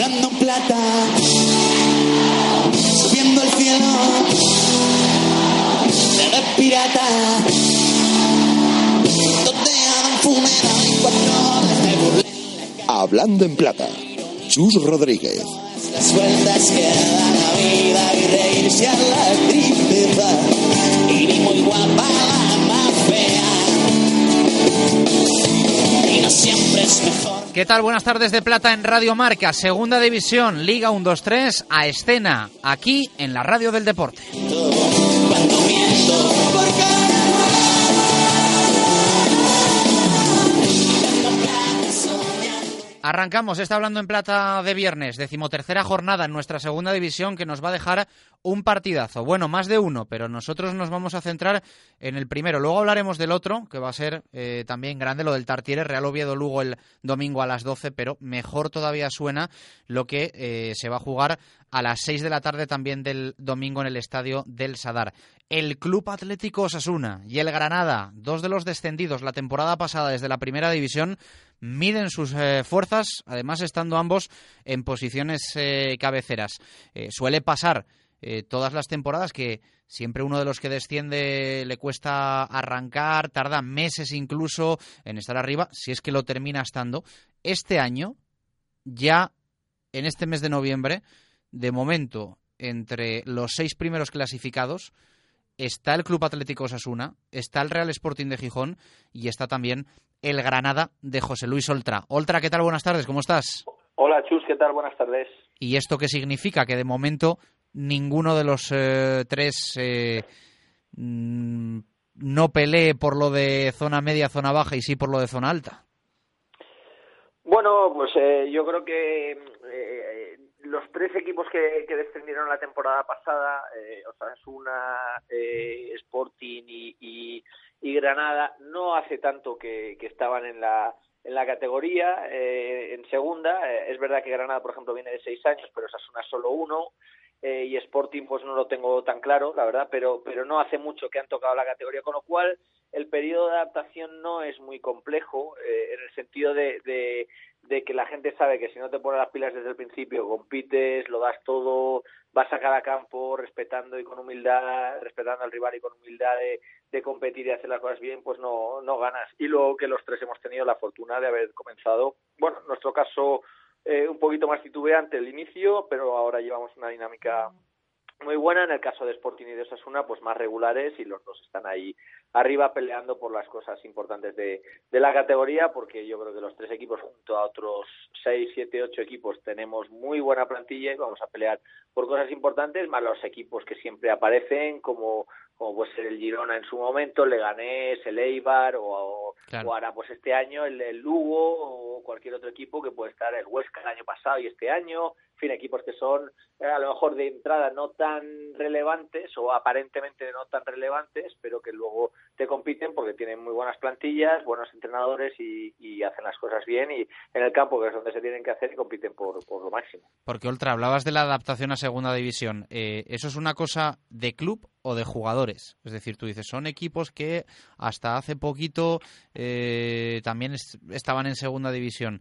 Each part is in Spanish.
hablando en plata, subiendo el cielo, de pirata, donde hagan funeral y cuatro horas de. Hablando en plata. Chus Rodríguez. Las vueltas que da la vida y reírse a la tristeza. Siempre es mejor. ¿Qué tal? Buenas tardes de Plata en Radio Marca, Segunda División, Liga 1-2-3, a escena, aquí en la Radio del Deporte. Arrancamos, está hablando en plata de viernes, decimotercera jornada en nuestra segunda división que nos va a dejar un partidazo. Bueno, más de uno, pero nosotros nos vamos a centrar en el primero. Luego hablaremos del otro, que va a ser eh, también grande, lo del Tartiere, Real Oviedo Lugo el domingo a las 12, pero mejor todavía suena lo que eh, se va a jugar a las 6 de la tarde también del domingo en el estadio del Sadar. El Club Atlético Osasuna y el Granada, dos de los descendidos la temporada pasada desde la primera división, miden sus eh, fuerzas, además estando ambos en posiciones eh, cabeceras. Eh, suele pasar todas las temporadas que siempre uno de los que desciende le cuesta arrancar, tarda meses incluso en estar arriba, si es que lo termina estando. Este año, ya en este mes de noviembre, de momento, entre los seis primeros clasificados, está el Club Atlético Osasuna, está el Real Sporting de Gijón y está también el Granada de José Luis Oltra. Oltra, ¿qué tal? Buenas tardes, ¿cómo estás? Hola Chus, ¿qué tal? Buenas tardes. ¿Y esto qué significa? Que de momento ninguno de los eh, tres eh, mm, no pelee por lo de zona media, zona baja y sí por lo de zona alta. Bueno, pues eh, yo creo que eh, los tres equipos que, descendieron la temporada pasada, eh, Osasuna, eh, Sporting y, y, y Granada, no hace tanto que, que estaban en la en la categoría, eh, en segunda. Eh, es verdad que Granada, por ejemplo, viene de seis años, pero Osasuna solo uno. Eh, y Sporting pues no lo tengo tan claro, la verdad, pero, pero no hace mucho que han tocado la categoría, con lo cual el periodo de adaptación no es muy complejo, eh, en el sentido de, de, de que la gente sabe que si no te pones las pilas desde el principio, compites, lo das todo, vas a cada campo respetando y con humildad, respetando al rival y con humildad de, de competir y hacer las cosas bien, pues no, no ganas. Y luego que los tres hemos tenido la fortuna de haber comenzado, bueno, en nuestro caso eh, un poquito más titubeante el inicio, pero ahora llevamos una dinámica muy buena. En el caso de Sporting y de Osasuna, pues más regulares y los dos están ahí arriba peleando por las cosas importantes de, de la categoría, porque yo creo que los tres equipos junto a otros seis, siete, ocho equipos tenemos muy buena plantilla y vamos a pelear por cosas importantes, más los equipos que siempre aparecen, como, como puede ser el Girona en su momento, el Leganés, el Eibar o, Claro. o ahora pues este año el, el Lugo o cualquier otro equipo que puede estar el Huesca el año pasado y este año, fin, equipos que son eh, a lo mejor de entrada no tan relevantes o aparentemente no tan relevantes, pero que luego te compiten porque tienen muy buenas plantillas, buenos entrenadores y, y hacen las cosas bien y en el campo que es donde se tienen que hacer y compiten por, por lo máximo. Porque, Oltra, hablabas de la adaptación a segunda división. Eh, ¿Eso es una cosa de club o de jugadores? Es decir, tú dices, son equipos que hasta hace poquito eh, también est- estaban en segunda división.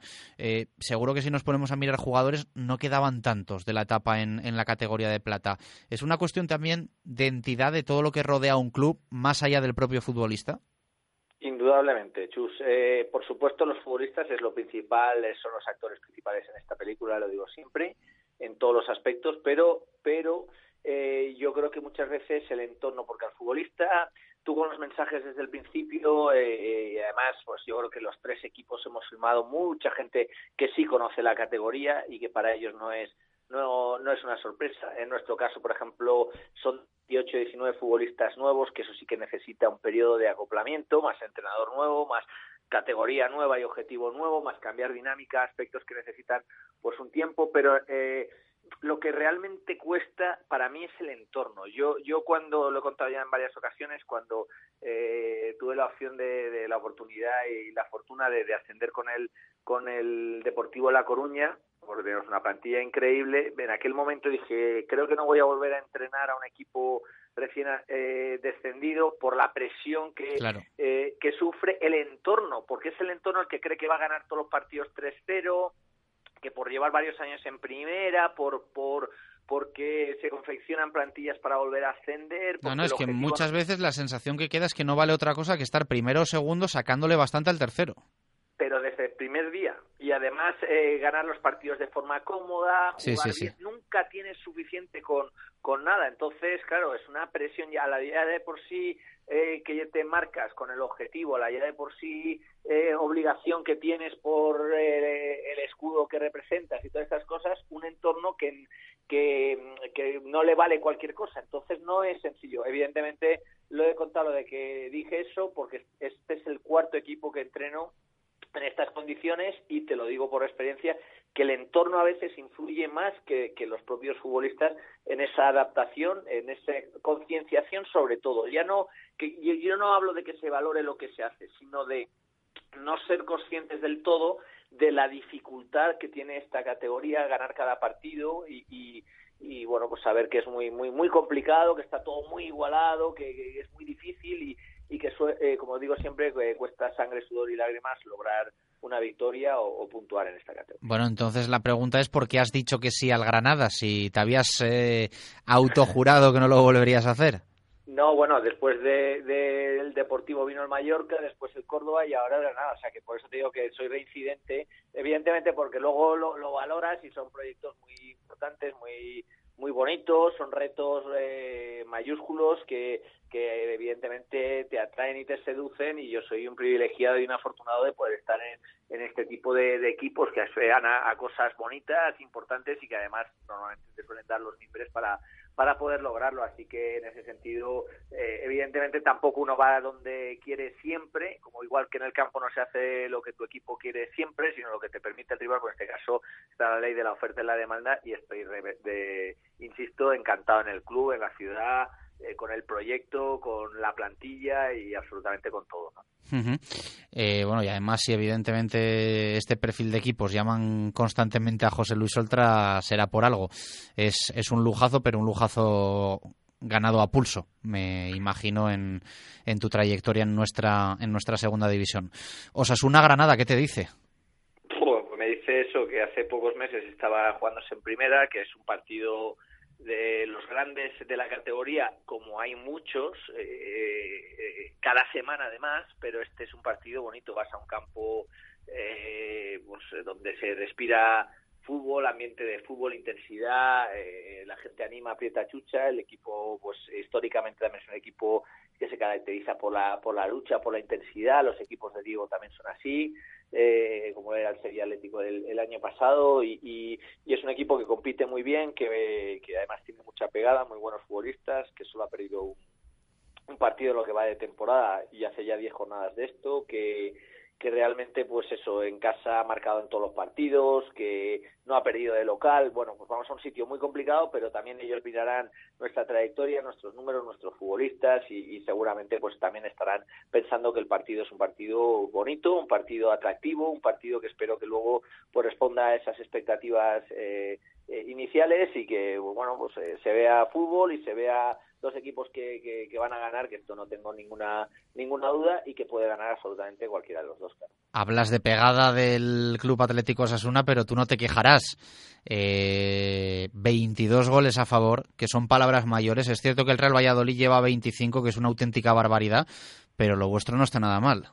Seguro que si nos ponemos a mirar jugadores, no quedaban tantos de la etapa en, en la categoría de plata. ¿Es una cuestión también de entidad de todo lo que rodea a un club, más allá del propio futbolista? Indudablemente, Chus. Eh, por supuesto, los futbolistas es lo principal, eh, son los actores principales en esta película, lo digo siempre, en todos los aspectos, pero, pero eh, yo creo que muchas veces el entorno, porque al futbolista, tú con los mensajes desde el principio, eh, eh, y además, pues yo creo que los tres equipos hemos firmado mucha gente que sí conoce la categoría y que para ellos no es no, no es una sorpresa. En nuestro caso, por ejemplo, son 18, 19 futbolistas nuevos, que eso sí que necesita un periodo de acoplamiento, más entrenador nuevo, más categoría nueva y objetivo nuevo, más cambiar dinámica, aspectos que necesitan pues un tiempo, pero eh, lo que realmente cuesta para mí es el entorno. Yo, yo cuando lo he contado ya en varias ocasiones, cuando eh, tuve la opción de, de, la oportunidad y la fortuna de, de ascender con el, con el Deportivo La Coruña, porque tenemos una plantilla increíble, en aquel momento dije, creo que no voy a volver a entrenar a un equipo recién eh, descendido por la presión que, Claro. eh, que sufre el entorno, porque es el entorno el que cree que va a ganar todos los partidos 3-0, que por llevar varios años en primera, por, por porque se confeccionan plantillas para volver a ascender. No, no, es que muchas veces la sensación que queda es que no vale otra cosa que estar primero o segundo sacándole bastante al tercero. Pero desde el primer día. Y además eh, ganar los partidos de forma cómoda, jugar bien. nunca tienes suficiente con, con nada. Entonces, claro, es una presión ya a la día de por sí eh, que te marcas con el objetivo, la ya de por sí eh, obligación que tienes por eh, el escudo que representas y todas estas cosas, un entorno que, que, que, no le vale cualquier cosa. Entonces no es sencillo. Evidentemente lo he contado de que dije eso porque este es el cuarto equipo que entreno en estas condiciones y te lo digo por experiencia que el entorno a veces influye más que, los propios futbolistas en esa adaptación, en esa concienciación sobre todo. Ya no que yo, no hablo de que se valore lo que se hace, sino de no ser conscientes del todo de la dificultad que tiene esta categoría ganar cada partido y, y, bueno pues saber que es muy muy muy complicado, que está todo muy igualado, que, es muy difícil y, y que eh, como digo siempre cuesta sangre, sudor y lágrimas lograr una victoria o, puntuar en esta categoría. Bueno, entonces la pregunta es ¿por qué has dicho que sí al Granada? Si te habías eh, autojurado que no lo volverías a hacer. No, bueno, después del de, Deportivo vino el Mallorca, después el Córdoba y ahora el Granada. O sea que por eso te digo que soy reincidente, evidentemente porque luego lo, lo valoras y son proyectos muy importantes, muy muy bonitos, son retos eh, mayúsculos que, que evidentemente te atraen y te seducen y yo soy un privilegiado y un afortunado de poder estar en, en este tipo de, equipos que aspiran a, cosas bonitas, importantes y que además normalmente te suelen dar los mimbres para, para poder lograrlo. Así que en ese sentido, eh, evidentemente tampoco uno va a donde quiere siempre, como igual que en el campo no se hace lo que tu equipo quiere siempre, sino lo que te permite el rival, pues en este caso está la ley de la oferta y la demanda y estoy, de, insisto, encantado en el club, en la ciudad, eh, con el proyecto, con la plantilla y absolutamente con todo. Eh, bueno, y además, si evidentemente este perfil de equipos llaman constantemente a José Luis Oltra, será por algo. Es, es un lujazo, pero un lujazo ganado a pulso, me imagino, en, en tu trayectoria en nuestra, en nuestra segunda división. Osasuna Granada, ¿qué te dice? Pues me dice eso, que hace pocos meses estaba jugándose en primera, que es un partido de los grandes de la categoría, como hay muchos, eh, eh, cada semana además, pero este es un partido bonito, vas a un campo eh, pues, donde se respira fútbol, ambiente de fútbol, intensidad, la gente anima, aprieta chucha, el equipo pues históricamente también es un equipo que se caracteriza por la, por la lucha, por la intensidad, los equipos de Diego también son así, eh, como era el Sevilla Atlético el, año pasado, y, es un equipo que compite muy bien, que, además tiene mucha pegada, muy buenos futbolistas, que solo ha perdido un, un partido en lo que va de temporada y hace ya 10 jornadas de esto, que que realmente pues eso en casa ha marcado en todos los partidos que no ha perdido de local. Bueno pues vamos a un sitio muy complicado pero también ellos mirarán nuestra trayectoria nuestros números nuestros futbolistas y, seguramente pues también estarán pensando que el partido es un partido bonito un partido atractivo un partido que espero que luego pues responda a esas expectativas eh, eh, iniciales y que bueno pues eh, se vea fútbol y se vea dos equipos que, que, van a ganar, que esto no tengo ninguna ninguna duda y que puede ganar absolutamente cualquiera de los dos. Hablas de pegada del Club Atlético Osasuna, pero tú no te quejarás. Eh, 22 goles a favor, que son palabras mayores. Es cierto que el Real Valladolid lleva 25, que es una auténtica barbaridad, pero lo vuestro no está nada mal.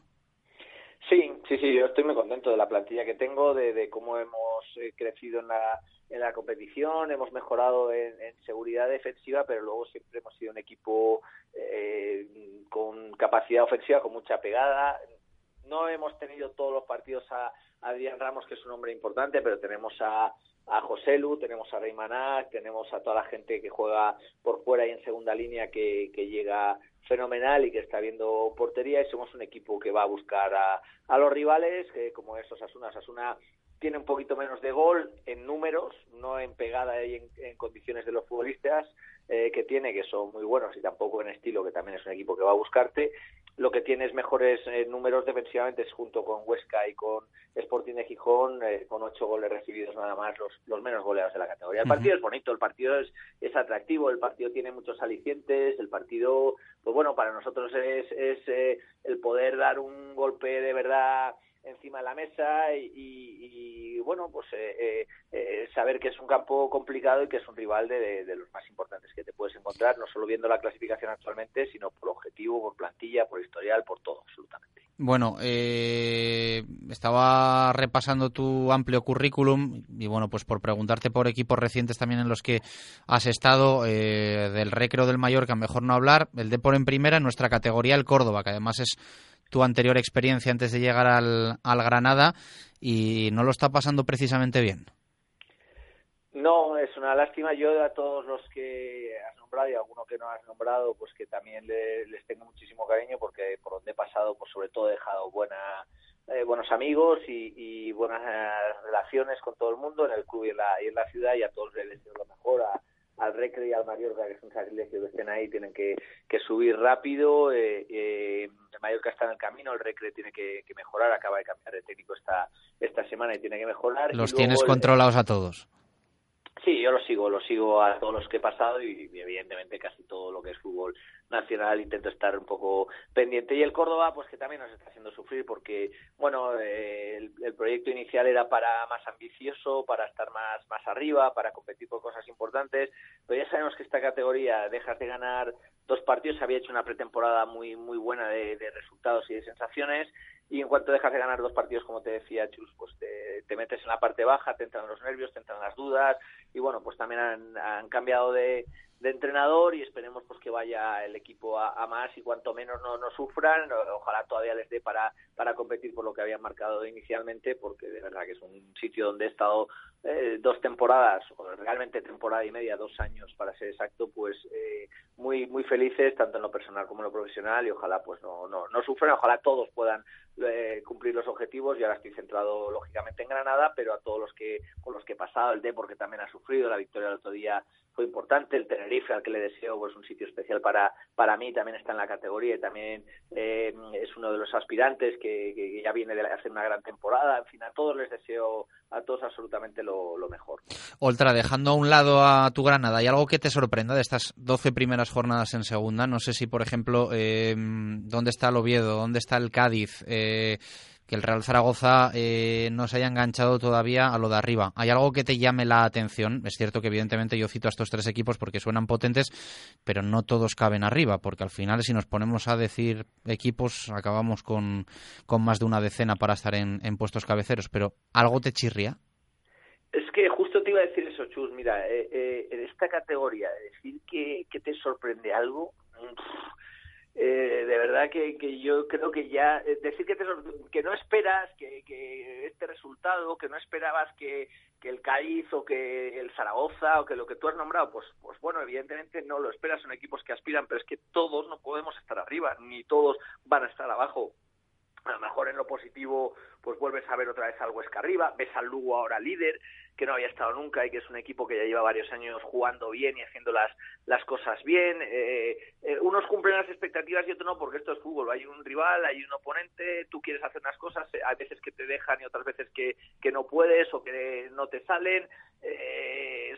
Sí, sí, yo estoy muy contento de la plantilla que tengo, de, de cómo hemos eh, crecido en la en la competición, hemos mejorado en, seguridad defensiva, pero luego siempre hemos sido un equipo eh, con capacidad ofensiva, con mucha pegada. No hemos tenido todos los partidos a, a Adrián Ramos, que es un hombre importante, pero tenemos a, a José Lu, tenemos a Rey tenemos a toda la gente que juega por fuera y en segunda línea que, que llega fenomenal y que está viendo portería y somos un equipo que va a buscar a, a los rivales, que como es Osasuna. Osasuna tiene un poquito menos de gol en números, no en pegada y en, condiciones de los futbolistas eh, que tiene, que son muy buenos, y tampoco en estilo, que también es un equipo que va a buscarte. Lo que tiene es mejores eh, números defensivamente, es junto con Huesca y con Sporting de Gijón, eh, con ocho goles recibidos nada más, los, los menos goleados de la categoría. El partido es bonito, el partido es, es atractivo, el partido tiene muchos alicientes, el partido, pues bueno, para nosotros es, es el poder dar un golpe de verdad encima de la mesa y, bueno, pues eh, eh, saber que es un campo complicado y que es un rival de, los más importantes que te puedes encontrar, no solo viendo la clasificación actualmente, sino por objetivo, por plantilla, por historial, por todo, absolutamente. Bueno, estaba repasando tu amplio currículum y bueno, pues por preguntarte por equipos recientes también en los que has estado, del Recreo del Mallorca, mejor no hablar, el Depor en primera, en nuestra categoría el Córdoba, que además es tu anterior experiencia antes de llegar al, al Granada y no lo está pasando precisamente bien. No, es una lástima. Yo a todos los que has nombrado y a alguno que no has nombrado, pues que también les tengo muchísimo cariño porque por donde he pasado, pues sobre todo he dejado buena, eh, buenos amigos y, buenas relaciones con todo el mundo en el club y en la, y en la ciudad y a todos les deseo lo mejor. A, al Recre y al Mallorca, que es un sacrilegio que estén ahí, tienen que, que subir rápido. Eh, eh, el Mallorca está en el camino, el Recre tiene que, mejorar, acaba de cambiar de técnico esta, esta semana y tiene que mejorar. Los tienes controlados a todos. Sí, yo lo sigo, lo sigo a todos los que he pasado y, evidentemente casi todo lo que es fútbol nacional intento estar un poco pendiente. Y el Córdoba, pues que también nos está haciendo sufrir porque, bueno, eh, el, proyecto inicial era para más ambicioso, para estar más, más arriba, para competir por cosas importantes, pero ya sabemos que esta categoría dejas de ganar dos partidos, había hecho una pretemporada muy, muy buena de resultados y de sensaciones y en cuanto dejas de ganar dos partidos, como te decía Chus, pues te, metes en la parte baja, te entran los nervios, te entran las dudas. Y bueno, pues también han, cambiado de, entrenador y esperemos pues que vaya el equipo a, más y cuanto menos no, no sufran, ojalá todavía les dé para, para competir por lo que habían marcado inicialmente, porque de verdad que es un sitio donde he estado eh, dos temporadas, o realmente temporada y media, dos años para ser exacto, pues eh, muy muy felices, tanto en lo personal como en lo profesional, y ojalá pues no, no, no sufran, ojalá todos puedan eh, cumplir los objetivos, y ahora estoy centrado lógicamente en Granada, pero a todos los que con los que he pasado, el D porque también ha sufrido, la victoria del otro día fue importante, el Tenerife al que le deseo pues un sitio especial para, para mí, también está en la categoría y también es uno de los aspirantes que, que, ya viene de hacer una gran temporada, en fin, a todos les deseo, a todos absolutamente lo lo, mejor. Oltra, dejando a un lado a tu Granada, ¿hay algo que te sorprenda de estas 12 primeras jornadas en segunda? No sé si, por ejemplo, eh, ¿dónde está el Oviedo? ¿Dónde está el Cádiz? Eh, que el Real Zaragoza eh, no se haya enganchado todavía a lo de arriba. ¿Hay algo que te llame la atención? Es cierto que evidentemente yo cito a estos tres equipos porque suenan potentes, pero no todos caben arriba, porque al final si nos ponemos a decir equipos acabamos con, con más de una decena para estar en, en puestos cabeceros, pero ¿algo te chirría? Es que justo te iba a decir eso, Chus. Mira, eh, eh, en esta categoría, decir que, que te sorprende algo, eh, de verdad que, que, yo creo que ya decir que, te, que no esperas que, que, este resultado, que no esperabas que, que el Cádiz o que el Zaragoza o que lo que tú has nombrado, pues, pues bueno, evidentemente no lo esperas, son equipos que aspiran, pero es que todos no podemos estar arriba, ni todos van a estar abajo. A lo mejor en lo positivo pues vuelves a ver otra vez al Huesca arriba, ves al Lugo ahora líder, que no había estado nunca y que es un equipo que ya lleva varios años jugando bien y haciendo las, las cosas bien. Eh, eh, unos cumplen las expectativas y otros no, porque esto es fútbol. Hay un rival, hay un oponente, tú quieres hacer unas cosas, eh, hay veces que te dejan y otras veces que, que no puedes o que no te salen.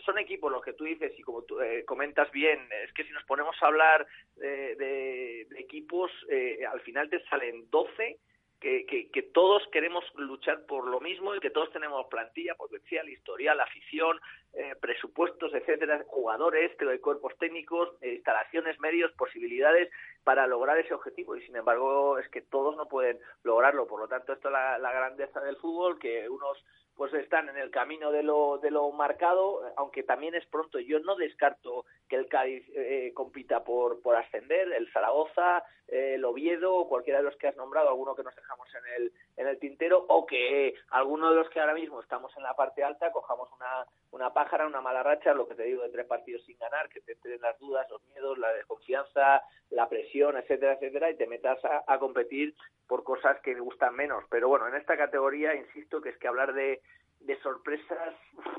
son equipos los que tú dices y como tú comentas bien, es que si nos ponemos a hablar de, de equipos, al final te salen 12 que, que, todos queremos luchar por lo mismo y que todos tenemos plantilla, potencial, historial, afición, eh, presupuestos, etcétera, jugadores, cuerpos técnicos, eh, instalaciones, medios, posibilidades para lograr ese objetivo y sin embargo es que todos no pueden lograrlo. Por lo tanto, esto es la, la grandeza del fútbol, que unos pues están en el camino de lo, de lo marcado, aunque también es pronto. Yo no descarto que el Cádiz eh, compita por, por ascender, el Zaragoza, eh, el Oviedo, cualquiera de los que has nombrado, alguno que nos dejamos en el, en el tintero, o que alguno de los que ahora mismo estamos en la parte alta cojamos una, una pájara, una mala racha, lo que te digo de tres partidos sin ganar, que te entren las dudas, los miedos, la desconfianza, la presión, etcétera, etcétera, y te metas a, competir por cosas que gustan menos. Pero bueno, en esta categoría, insisto, que es que hablar de de sorpresas,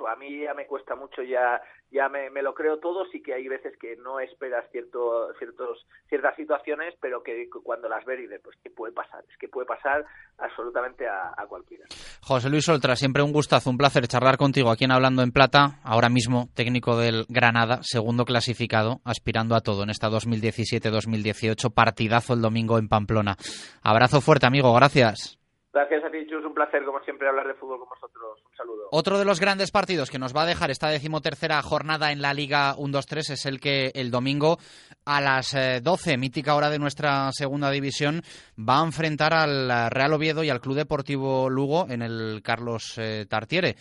a mí ya me cuesta mucho, ya ya me, me, lo creo todo, sí que hay veces que no esperas cierto, ciertos, ciertas situaciones, pero que cuando las ves de, pues, ¿qué puede pasar? Es que puede pasar absolutamente a, a, cualquiera. José Luis Oltra, siempre un gustazo, un placer charlar contigo aquí en Hablando en Plata, ahora mismo técnico del Granada, segundo clasificado, aspirando a todo en esta 2017-2018, partidazo el domingo en Pamplona. Abrazo fuerte, amigo, gracias. Gracias a. Un placer, como siempre, hablar de fútbol con vosotros. Un saludo. Otro de los grandes partidos que nos va a dejar esta decimotercera jornada en la Liga 1-2-3 es el que el domingo a las 12, eh, mítica hora de nuestra segunda división, va a enfrentar al Real Oviedo y al Club Deportivo Lugo en el Carlos eh, Tartiere.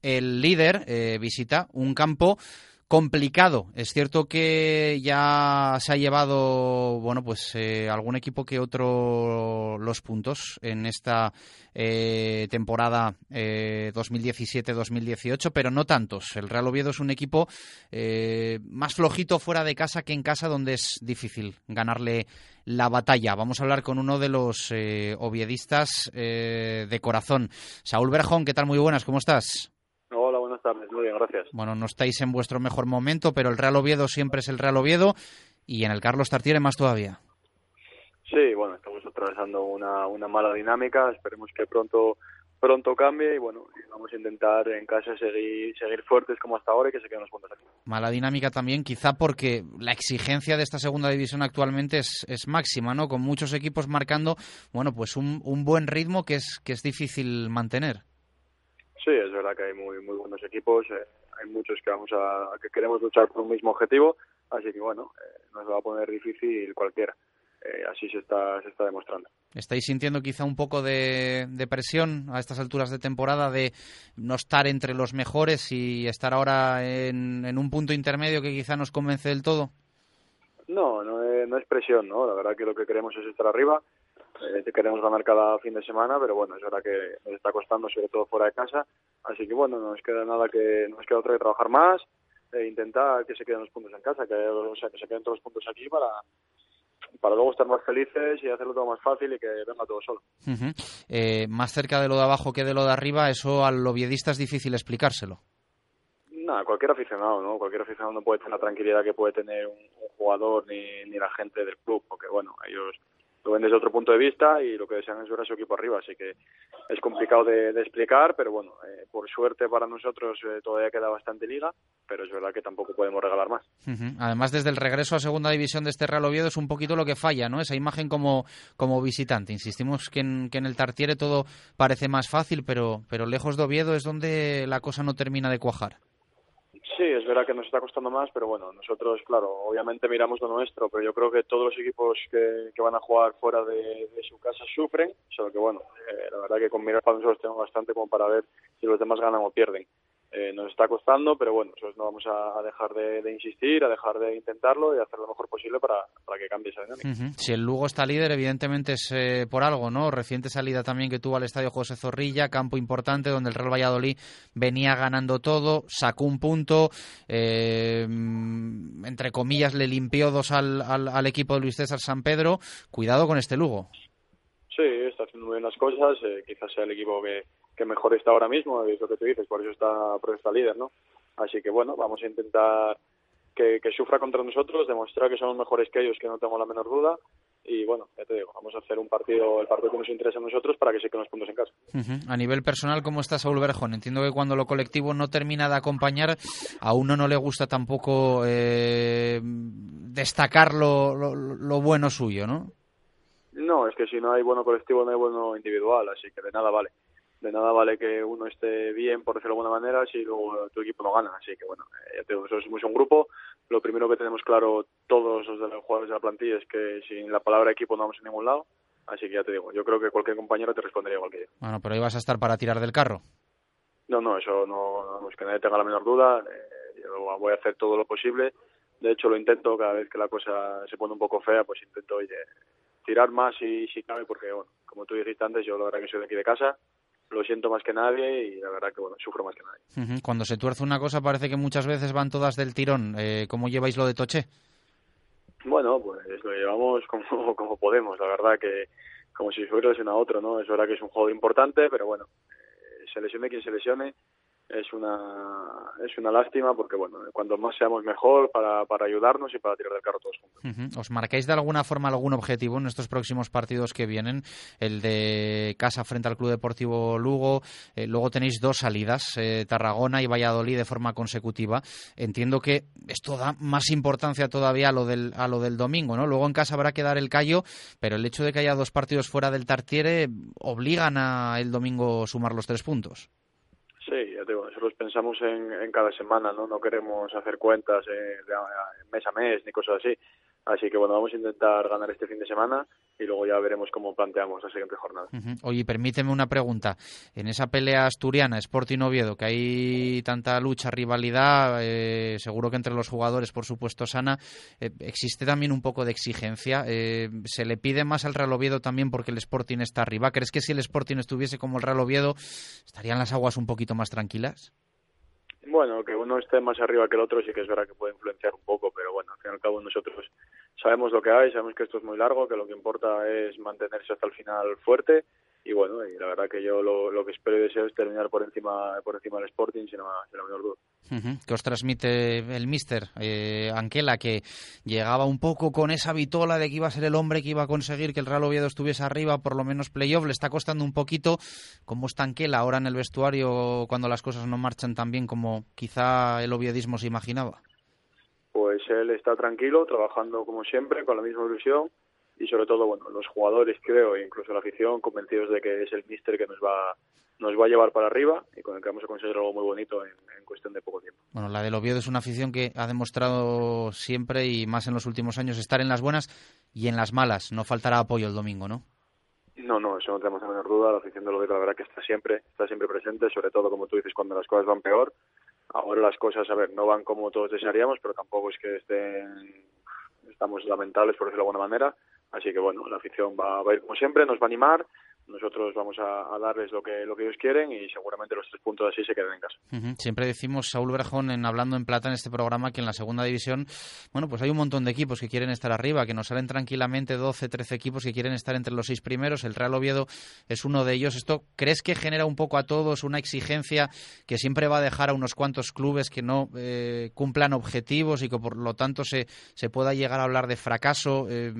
El líder eh, visita un campo complicado. Es cierto que ya se ha llevado, bueno, pues eh, algún equipo que otro los puntos en esta eh, temporada 2017-2018, eh, pero no tantos. El Real Oviedo es un equipo más flojito fuera de casa que en casa, donde es difícil ganarle la batalla. Vamos a hablar con uno de los oviedistas de corazón. Saúl Berjón, ¿qué tal? Muy buenas, ¿cómo estás? Muy bien, gracias. Bueno, no estáis en vuestro mejor momento, pero el Real Oviedo siempre es el Real Oviedo y en el Carlos Tartiere más todavía. Sí, bueno, estamos atravesando una, una mala dinámica, esperemos que pronto pronto cambie y bueno, vamos a intentar en casa seguir seguir fuertes como hasta ahora y que se queden los puntos aquí. Mala dinámica también, quizá porque la exigencia de esta segunda división actualmente es, es máxima, ¿no? Con muchos equipos marcando, bueno, pues un, un buen ritmo que es que es difícil mantener. Sí, es verdad que hay muy muy buenos equipos, eh, hay muchos que vamos a que queremos luchar por un mismo objetivo, así que bueno, eh, nos va a poner difícil cualquiera. Eh, así se está se está demostrando. ¿Estáis sintiendo quizá un poco de, presión a estas alturas de temporada de no estar entre los mejores y estar ahora en, en un punto intermedio que quizá nos convence del todo? No, no no es presión, ¿no? La verdad que lo que queremos es estar arriba eh, queremos ganar cada fin de semana, pero bueno, es verdad que nos está costando, sobre todo fuera de casa. Así que bueno, no nos queda nada que, no nos queda otra que trabajar más e intentar que se queden los puntos en casa, que, o sea, que se queden todos los puntos aquí para, para luego estar más felices y hacerlo todo más fácil y que venga todo solo. eh, más cerca de lo de abajo que de lo de arriba, eso al lobiedista es difícil explicárselo. Nada, cualquier aficionado, ¿no? Cualquier aficionado no puede tener la tranquilidad que puede tener un, un jugador ni, ni la gente del club, porque bueno, ellos lo ven desde otro punto de vista y lo que desean es ver a su equipo arriba. Así que es complicado de, explicar, pero bueno, eh, por suerte para nosotros eh, todavía queda bastante liga, pero es verdad que tampoco podemos regalar más. Además, desde el regreso a segunda división de este Real Oviedo es un poquito lo que falla, ¿no? Esa imagen como, como visitante. Insistimos que en, que en el Tartiere todo parece más fácil, pero, pero lejos de Oviedo es donde la cosa no termina de cuajar. Sí, es verdad que nos está costando más, pero bueno, nosotros, claro, obviamente miramos lo nuestro, pero yo creo que todos los equipos que, que van a jugar fuera de, su casa sufren, solo que bueno, eh, la verdad que con mirar para nosotros tenemos bastante como para ver si los demás ganan o pierden. Eh, nos está costando, pero bueno, nosotros no vamos a, dejar de, insistir, a dejar de intentarlo y hacer lo mejor posible para, para que cambie esa dinámica. Si el Lugo está líder, evidentemente es eh, por algo, ¿no? Reciente salida también que tuvo al estadio José Zorrilla, campo importante donde el Real Valladolid venía ganando todo, sacó un punto, eh, entre comillas le limpió dos al, al, equipo de Luis César San Pedro. Cuidado con este Lugo. Sí, está haciendo muy bien las cosas, quizás sea el equipo que que mejor está ahora mismo, es lo que tú dices, por eso está, por eso está líder, ¿no? Así que bueno, vamos a intentar que, sufra contra nosotros, demostrar que somos mejores que ellos, que no tengo la menor duda, y bueno, ya te digo, vamos a hacer un partido, el partido que nos interesa a nosotros para que se queden los puntos en casa. A nivel personal, ¿cómo está Saúl Berjón? Entiendo que cuando lo colectivo no termina de acompañar, a uno no le gusta tampoco eh, destacar lo, lo bueno suyo, ¿no? No, es que si no hay bueno colectivo no hay bueno individual, así que de nada vale de nada vale que uno esté bien, por decirlo de alguna manera, si luego tu equipo no gana. Así que bueno, eh, ya te digo, somos un grupo. Lo primero que tenemos claro todos los, de los jugadores de la plantilla es que sin la palabra equipo no vamos a ningún lado. Así que ya te digo, yo creo que cualquier compañero te respondería igual que yo. Bueno, pero ahí vas a estar para tirar del carro. No, no, eso no, es que nadie tenga la menor duda. Eh, yo voy a hacer todo lo posible. De hecho, lo intento cada vez que la cosa se pone un poco fea, pues intento oye, tirar más si, si cabe, porque, bueno, como tú dijiste antes, yo la verdad que soy de aquí de casa lo siento más que nadie y la verdad que bueno, sufro más que nadie. Cuando se tuerce una cosa parece que muchas veces van todas del tirón. Eh, ¿Cómo lleváis lo de Toche? Bueno, pues lo llevamos como, como podemos. La verdad que como si fuera a otro, ¿no? Es verdad que es un juego importante, pero bueno, eh, se lesione quien se lesione. Es una es una lástima porque bueno cuando más seamos mejor para, para ayudarnos y para tirar del carro todos juntos. ¿Os marcáis de alguna forma algún objetivo en estos próximos partidos que vienen? El de casa frente al Club Deportivo Lugo, eh, luego tenéis dos salidas, eh, Tarragona y Valladolid de forma consecutiva. Entiendo que esto da más importancia todavía a lo del a lo del domingo, ¿no? Luego en casa habrá que dar el callo, pero el hecho de que haya dos partidos fuera del Tartiere obligan a el domingo sumar los tres puntos. Sí, ya te digo, nosotros pensamos en, en cada semana, ¿no? No queremos hacer cuentas eh, mes a mes ni cosas así. Así que bueno, vamos a intentar ganar este fin de semana y luego ya veremos cómo planteamos la siguiente jornada. Oye, permíteme una pregunta. En esa pelea asturiana, Sporting Oviedo, que hay tanta lucha, rivalidad, eh, seguro que entre los jugadores, por supuesto, sana, eh, existe también un poco de exigencia. Eh, ¿Se le pide más al Real Oviedo también porque el Sporting está arriba? ¿Crees que si el Sporting estuviese como el Real Oviedo, estarían las aguas un poquito más tranquilas? Bueno, que uno esté más arriba que el otro sí que es verdad que puede influenciar un poco, pero bueno, al fin y al cabo nosotros sabemos lo que hay, sabemos que esto es muy largo, que lo que importa es mantenerse hasta el final fuerte y bueno, y la verdad que yo lo, que espero y deseo es terminar por encima por encima del Sporting sin la, menor duda. Que os transmite el míster eh, Anquela, que llegaba un poco con esa vitola de que iba a ser el hombre que iba a conseguir que el Real Oviedo estuviese arriba, por lo menos playoff, le está costando un poquito. ¿Cómo está Anquela ahora en el vestuario cuando las cosas no marchan tan bien como quizá el oviedismo se imaginaba? Pues él está tranquilo, trabajando como siempre, con la misma ilusión y sobre todo, bueno, los jugadores creo, e incluso la afición, convencidos de que es el míster que nos va nos va a llevar para arriba y con el que vamos a conseguir algo muy bonito en, cuestión de poco tiempo. Bueno, la del Oviedo es una afición que ha demostrado siempre y más en los últimos años estar en las buenas y en las malas. No faltará apoyo el domingo, ¿no? No, no, eso no tenemos la menor duda. La afición del Oviedo, la verdad que está siempre, está siempre presente, sobre todo, como tú dices, cuando las cosas van peor. Ahora las cosas, a ver, no van como todos desearíamos, pero tampoco es que estén, estamos lamentables, por decirlo de alguna manera. Así que bueno, la afición va, a ir como siempre, nos va a animar, nosotros vamos a, darles lo que lo que ellos quieren y seguramente los tres puntos así se queden en casa. Siempre decimos, Saúl Brejón, en Hablando en Plata en este programa, que en la segunda división, bueno, pues hay un montón de equipos que quieren estar arriba, que nos salen tranquilamente 12, 13 equipos que quieren estar entre los seis primeros. El Real Oviedo es uno de ellos. ¿Esto crees que genera un poco a todos una exigencia que siempre va a dejar a unos cuantos clubes que no eh, cumplan objetivos y que por lo tanto se, se pueda llegar a hablar de fracaso? Eh,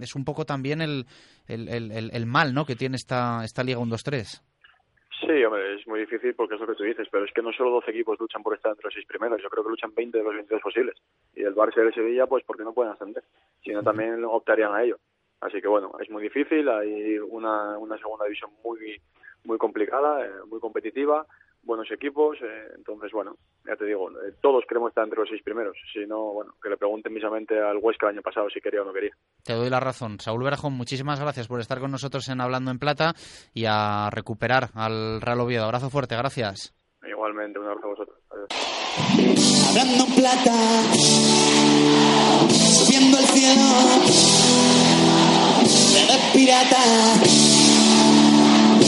es un poco también el, el, el, el mal ¿no? que tiene esta, esta Liga 1-2-3. Sí, hombre, es muy difícil porque es lo que tú dices, pero es que no solo 12 equipos luchan por estar entre los seis primeros, yo creo que luchan 20 de los 23 posibles. Y el Barça y el Sevilla, pues porque no pueden ascender, sino también optarían a ello. Así que bueno, es muy difícil, hay una, una segunda división muy muy complicada, eh, muy competitiva, buenos equipos, eh, entonces bueno, ya te digo, eh, todos queremos estar entre los seis primeros, si no, bueno, que le pregunten misamente al Huesca el año pasado si quería o no quería. Te doy la razón. Saúl Verajón, muchísimas gracias por estar con nosotros en Hablando en Plata y a recuperar al Real Oviedo. Abrazo fuerte, gracias. Igualmente, un abrazo a vosotros. Hablando en Plata, subiendo el cielo, de pirata. Y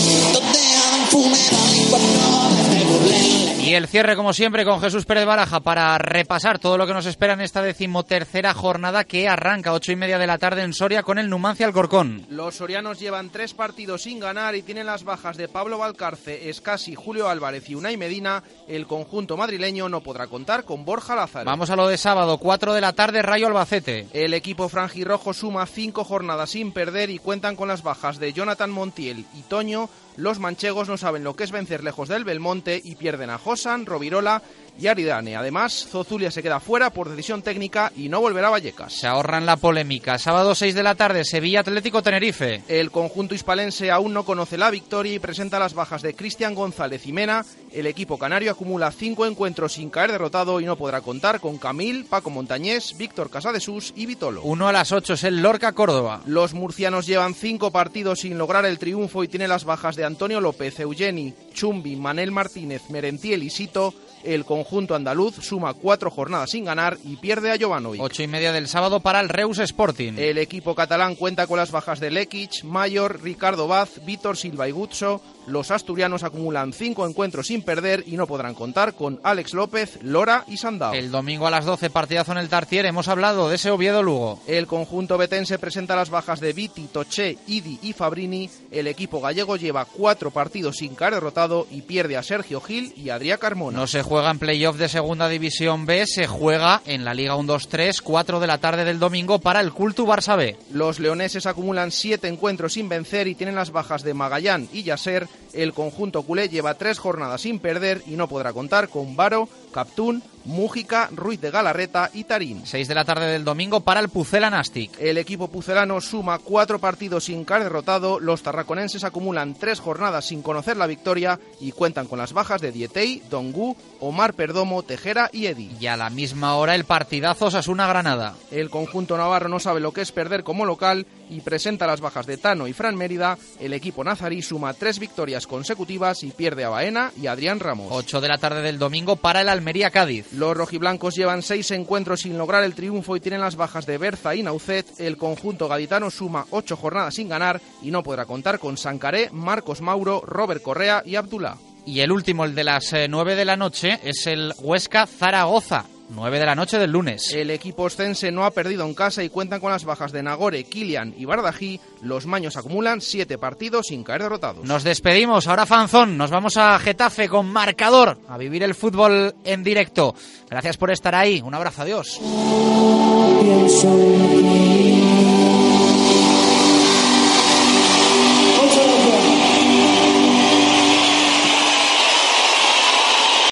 el cierre, como siempre, con Jesús Pérez Baraja para repasar todo lo que nos espera en esta decimotercera jornada que arranca ocho y media de la tarde en Soria con el Numancia Alcorcón. Los sorianos llevan tres partidos sin ganar y tienen las bajas de Pablo Valcarce, Escasi, Julio Álvarez y Unai Medina. El conjunto madrileño no podrá contar con Borja Lázaro. Vamos a lo de sábado, cuatro de la tarde, Rayo Albacete. El equipo franjirrojo suma cinco jornadas sin perder y cuentan con las bajas de Jonathan Montiel y Toño los manchegos no saben lo que es vencer lejos del Belmonte y pierden a Josan, Rovirola y Aridane. Además, Zozulia se queda fuera por decisión técnica y no volverá a Vallecas. Se ahorran la polémica. Sábado 6 de la tarde, Sevilla Atlético Tenerife. El conjunto hispalense aún no conoce la victoria y presenta las bajas de Cristian González y Mena. El equipo canario acumula cinco encuentros sin caer derrotado y no podrá contar con Camil, Paco Montañés, Víctor Casadesús y Vitolo. Uno a las 8 es el Lorca Córdoba. Los murcianos llevan cinco partidos sin lograr el triunfo y tienen las bajas de Antonio López, Eugeni, Chumbi, Manel Martínez, Merentiel y Sito el conjunto andaluz suma cuatro jornadas sin ganar y pierde a Jovanovic. Ocho y media del sábado para el Reus Sporting. El equipo catalán cuenta con las bajas de Lekic, Mayor, Ricardo Vaz, Víctor Silva y Gutso, Los asturianos acumulan cinco encuentros sin perder y no podrán contar con Alex López, Lora y Sandao. El domingo a las 12, partidazo en el Tartier. Hemos hablado de ese Oviedo-Lugo. El conjunto betense presenta las bajas de Viti, Toché, Idi y Fabrini. El equipo gallego lleva cuatro partidos sin caer derrotado y pierde a Sergio Gil y Adrián Carmona. No se juega en playoff de Segunda División B, se juega en la Liga 1-2-3, 4 de la tarde del domingo para el Cultu Barça B. Los leoneses acumulan siete encuentros sin vencer y tienen las bajas de Magallán y Yasser. El conjunto culé lleva tres jornadas sin perder y no podrá contar con Varo, Captún, Mújica, Ruiz de Galarreta y Tarín. 6 de la tarde del domingo para el Pucela Nastic. El equipo pucelano suma cuatro partidos sin caer derrotado. Los tarraconenses acumulan tres jornadas sin conocer la victoria y cuentan con las bajas de Dietey, Dongu, Omar Perdomo, Tejera y Edi. Y a la misma hora el partidazo Osasuna Granada. El conjunto navarro no sabe lo que es perder como local y presenta las bajas de Tano y Fran Mérida. El equipo nazarí suma tres victorias consecutivas y pierde a Baena y Adrián Ramos. 8 de la tarde del domingo para el Almería Cádiz. Los rojiblancos llevan seis encuentros sin lograr el triunfo y tienen las bajas de Berza y Naucet. El conjunto gaditano suma ocho jornadas sin ganar y no podrá contar con Sancaré, Marcos Mauro, Robert Correa y Abdullah. Y el último, el de las 9 de la noche, es el Huesca Zaragoza. 9 de la noche del lunes. El equipo ostense no ha perdido en casa y cuentan con las bajas de Nagore, Kilian y Bardají. Los maños acumulan siete partidos sin caer derrotados. Nos despedimos. Ahora Fanzón. Nos vamos a Getafe con marcador. A vivir el fútbol en directo. Gracias por estar ahí. Un abrazo. Adiós.